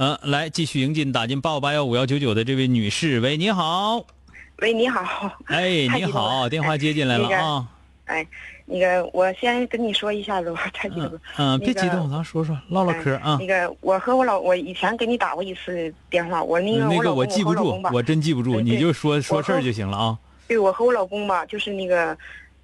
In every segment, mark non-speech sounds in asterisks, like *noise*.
嗯，来继续迎进打进八五八幺五幺九九的这位女士，喂，你好。喂，你好。哎，你好，电话接进来了 *laughs* 啊。哎，那个，我先跟你说一下子吧，太激动。嗯，别激动，咱说说，唠唠嗑啊。那个，我和我老，我以前给你打过一次电话，我那个那个我记不住，我真记不住，你就说说事儿就行了啊。对，我和我老公吧，就是那个，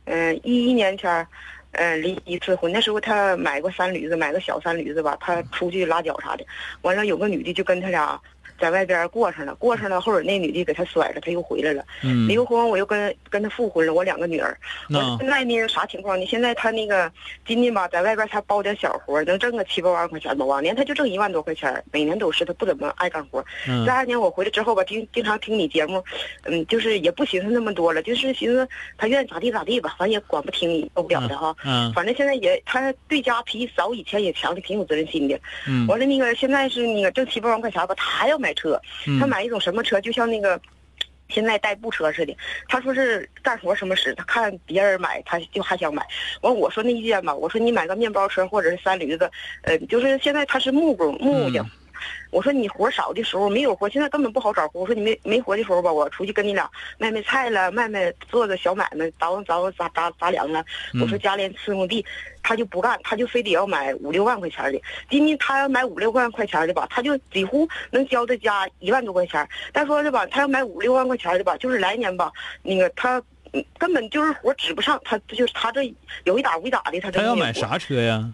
嗯，一一年前。嗯，离一次婚，那时候他买过三驴子，买个小三驴子吧，他出去拉脚啥的，完了有个女的就跟他俩。在外边过上了，过上了，后边那女的给他甩了，他又回来了。嗯，离婚我又跟跟他复婚了，我两个女儿。我现在呢啥情况呢？现在他那个今年吧，在外边他包点小活，能挣个七八万块钱吧。往年他就挣一万多块钱，每年都是他不怎么爱干活。这二年我回来之后吧，经经常听你节目，嗯，就是也不寻思那么多了，就是寻思他愿意咋地咋地吧，反正也管不听，受不了的哈。嗯，反正现在也他对家脾气早以前也强的挺有责任心的。嗯，完了那个现在是那个挣七八万块钱吧，他还要。买车，他买一种什么车？就像那个现在代步车似的。他说是干活什么使，他看别人买，他就还想买。完我说那意见吧，我说你买个面包车或者是三驴子，呃，就是现在他是木工木匠。我说你活少的时候没有活，现在根本不好找活。我说你没没活的时候吧，我出去跟你俩卖卖菜了，卖卖做个小买卖，倒倒杂杂杂粮了。我说家里伺候地，他就不干，他就非得要买五六万块钱的。今年他要买五六万块钱的吧，他就几乎能交他家一万多块钱。再说是吧，他要买五六万块钱的吧，就是来年吧，那个他根本就是活指不上，他就是他这有一打无一打的，他这他要买啥车呀？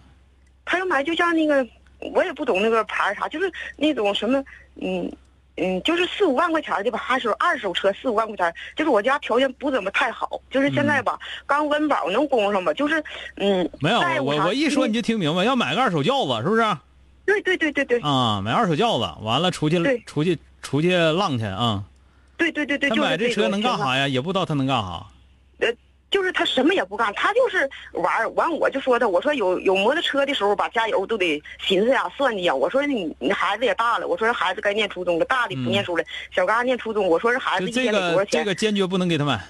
他要买就像那个。我也不懂那个牌啥，就是那种什么，嗯嗯，就是四五万块钱的吧，二手二手车四五万块钱，就是我家条件不怎么太好，就是现在吧，刚温饱能供上吧，就是嗯。没有，我我一说你就听明白，要买个二手轿子，是不是？对对对对对。啊，买二手轿子，完了出去出去出去浪去啊。对对对对。他买这车能干啥呀？也不知道他能干啥。呃。就是他什么也不干，他就是玩完我就说他，我说有有摩托车的时候吧，加油都得寻思呀、算计呀。我说你你孩子也大了，我说这孩子该念初中了，大的不念书了，小嘎念初中。我说这孩子一天得多少钱？这个坚决不能给他买，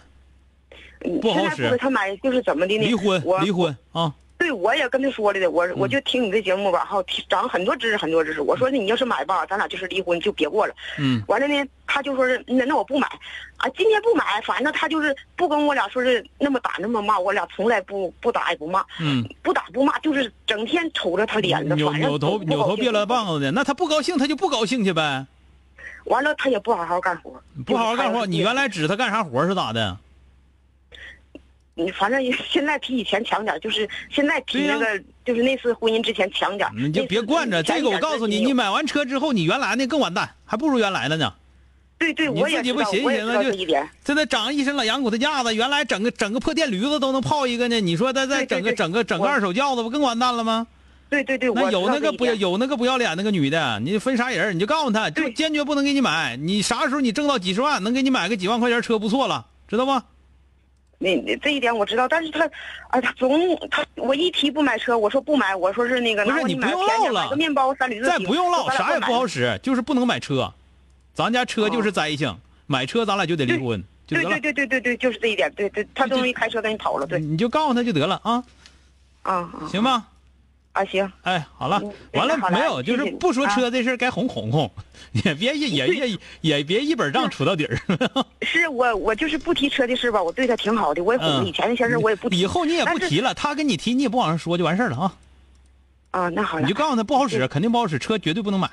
不好使。不给他买就是怎么的呢？离婚，离婚啊！对，我也跟他说了的，我我就听你这节目吧，哈，长很多知识，很多知识。我说那你要是买吧，咱俩就是离婚，就别过了。嗯。完了呢，他就说是那那我不买，啊，今天不买，反正他就是不跟我俩说是那么打那么骂，我俩从来不不打也不骂。嗯。不打不骂，就是整天瞅着他脸子，扭扭头扭头别了棒子的。那他不高兴，他就不高兴去呗。完了，他也不好好干活。不好好干活，你原来指他干啥活是咋的？你反正 *laughs* 现在比以前强点，就是现在比那个就是那次婚姻之前强点。你就别惯着这个，我告诉你，你买完车之后，你原来那更完蛋，还不如原来的呢。对对，我也不寻思寻思就现在长一身老羊骨头架子，原来整个整个破电驴子都能泡一个呢。你说再再整个整个整个二手轿子，不更完蛋了吗？对对对，那有那个不要有那个不要脸那个女的，你分啥人，你就告诉她，就坚决不能给你买。你啥时候你挣到几十万，能给你买个几万块钱车不错了，知道不？那这一点我知道，但是他，啊，他总他我一提不买车，我说不买，我说是那个，不是你不用唠了，买个面包三驴子，再不用唠，啥也不好使，就是不能买车，咱家车就是灾星，买车咱俩就得离婚，就。对对对对对对，就是这一点，对对，他终于开车跟你跑了，对。你就告诉他就得了啊，啊，行吧。啊行，哎，好了，完了没有？就是不说车这事该哄哄哄，也别也 *laughs* 也也别一本账出到底儿。*laughs* 是我我就是不提车的事吧，我对他挺好的，我也哄以前那些事我也不提。以后你也不提了，他跟你提你也不往上说就完事儿了啊。啊，那好。你就告诉他不好使，肯定不好使，车绝对不能买。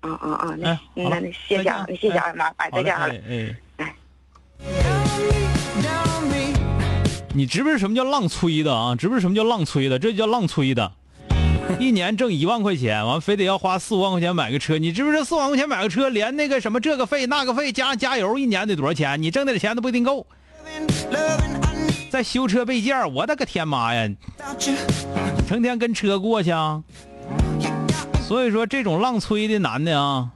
啊啊啊，那那那谢谢啊，谢谢啊，妈，哎，好嘞再见啊。哎哎。你知不知什么叫浪催的啊？知不知什么叫浪催的？这叫浪催的。*laughs* 一年挣一万块钱，完非得要花四五万块钱买个车。你知不知四五万块钱买个车，连那个什么这个费那个费加加油，一年得多少钱？你挣的钱都不一定够。再修车备件，我的个天妈呀！成天跟车过去啊。所以说，这种浪催的男的啊，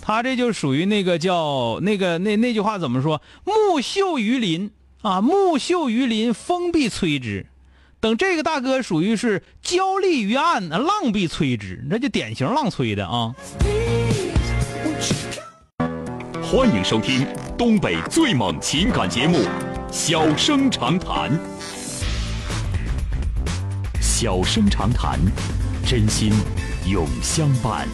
他这就属于那个叫那个那那句话怎么说？木秀于林啊，木秀于林，风必摧之。等这个大哥属于是焦立于岸，浪必摧之，那就典型浪摧的啊。欢迎收听东北最猛情感节目《小生长谈》。小生长谈，真心永相伴。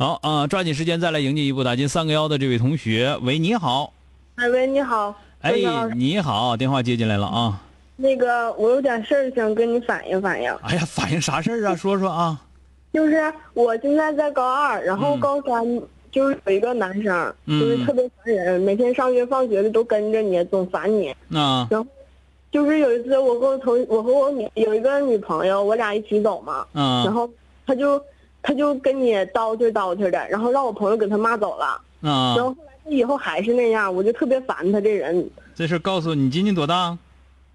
好啊、抓紧时间再来迎接一步打进三个幺的这位同学。喂，你好，哎喂，你好，哎你好，电话接进来了啊。那个我有点事儿想跟你反映反映，哎呀，反映啥事儿啊？说说啊。就是我现在在高二，然后嗯高三就是有一个男生，嗯就是特别烦人，每天上学放学的都跟着你，总烦你。啊然后就是有一次我和我同我和我女有一个女朋友，我俩一起走嘛，然啊后他就他就跟你叨叨叨饬的，然后让我朋友给他骂走了，啊然！后后来他以后还是那样，我就特别烦他这人。这事告诉你今年多大？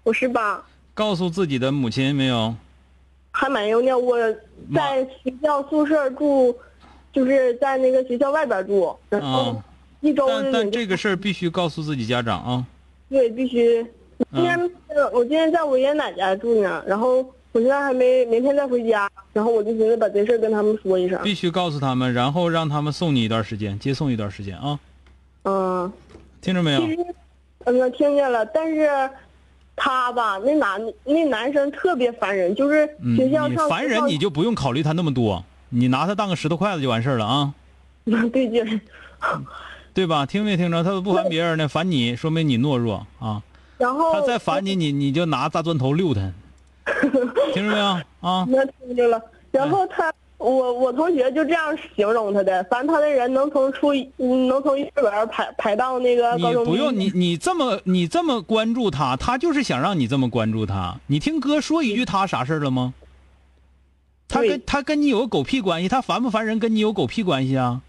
我十八。告诉自己的母亲没有？还没有呢，我在学校宿舍住，就是在那个学校外边住，然后啊一周但但这个事儿必须告诉自己家长啊。对必须。今天、我今天在我爷爷奶奶家住呢，然后我现在还没明天再回家，然后我就寻思把这事儿跟他们说一声。必须告诉他们，然后让他们送你一段时间，接送一段时间啊。嗯，听着没有嗯听见了，但是他吧，那男那男生特别烦人，就是嗯，学校上你烦人你就不用考虑他那么多，你拿他当个石头筷子就完事儿了啊，*laughs* 对劲儿。对吧？听没听着？他都不烦别人呢，烦你，说明你懦弱啊。然后他再烦你，你你就拿大砖头溜他，*laughs* 听着没有啊？那听着了。然后他，我我同学就这样形容他的，反正他的人能从初一嗯能从幼儿园排排到那个高中。不用你你这么你这么关注他，他就是想让你这么关注他。你听哥说一句他啥事儿了吗？他跟他跟你有个狗屁关系？他烦不烦人跟你有狗屁关系啊？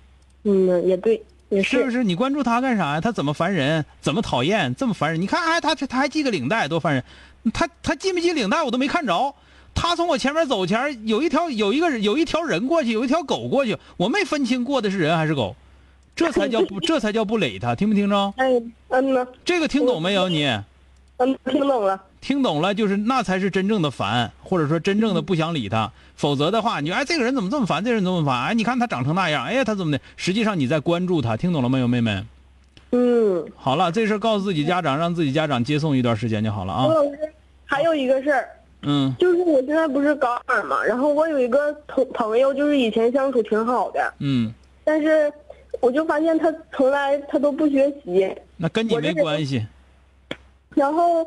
嗯，也对，也是不是？你关注他干啥呀？他怎么烦人？怎么讨厌？这么烦人？你看，哎，他他还系个领带，多烦人！他他系没系领带我都没看着。他从我前面走前，有一条有一个有一条人过去，有一条狗过去，我没分清过的是人还是狗，这才叫不 *laughs* 这才叫不理他，听没听着？哎，嗯呢，这个听懂没有你？嗯，听懂了。听懂了，就是那才是真正的烦，或者说真正的不想理他。否则的话，你哎，这个人怎么这么烦？这个人怎么烦？哎，你看他长成那样，哎呀，他怎么的？实际上你在关注他，听懂了没有，妹妹？嗯，好了，这事告诉自己家长，让自己家长接送一段时间就好了啊。还有一个事儿，嗯就是我现在不是高二嘛，然后我有一个同朋友，就是以前相处挺好的，嗯，但是我就发现他从来他都不学习，那跟你没关系。然后，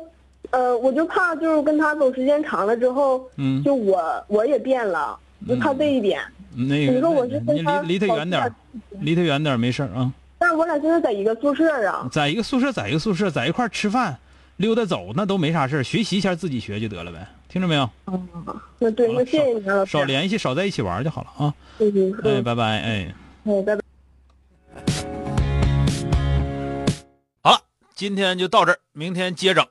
呃，我就怕就是跟他走时间长了之后，嗯，就我我也变了，就怕这一点。那个你说我是跟离离他远点，离他远点没事啊。但是我俩现在在一个宿舍啊，在一个宿舍，在一个宿舍，在一块儿吃饭、溜达走，那都没啥事。学习一下自己学就得了呗，听着没有？那对，那谢谢你啊。少联系，少在一起玩就好了啊。嗯嗯哎，嗯，拜拜，哎。哎，拜拜。今天就到这儿，明天接整。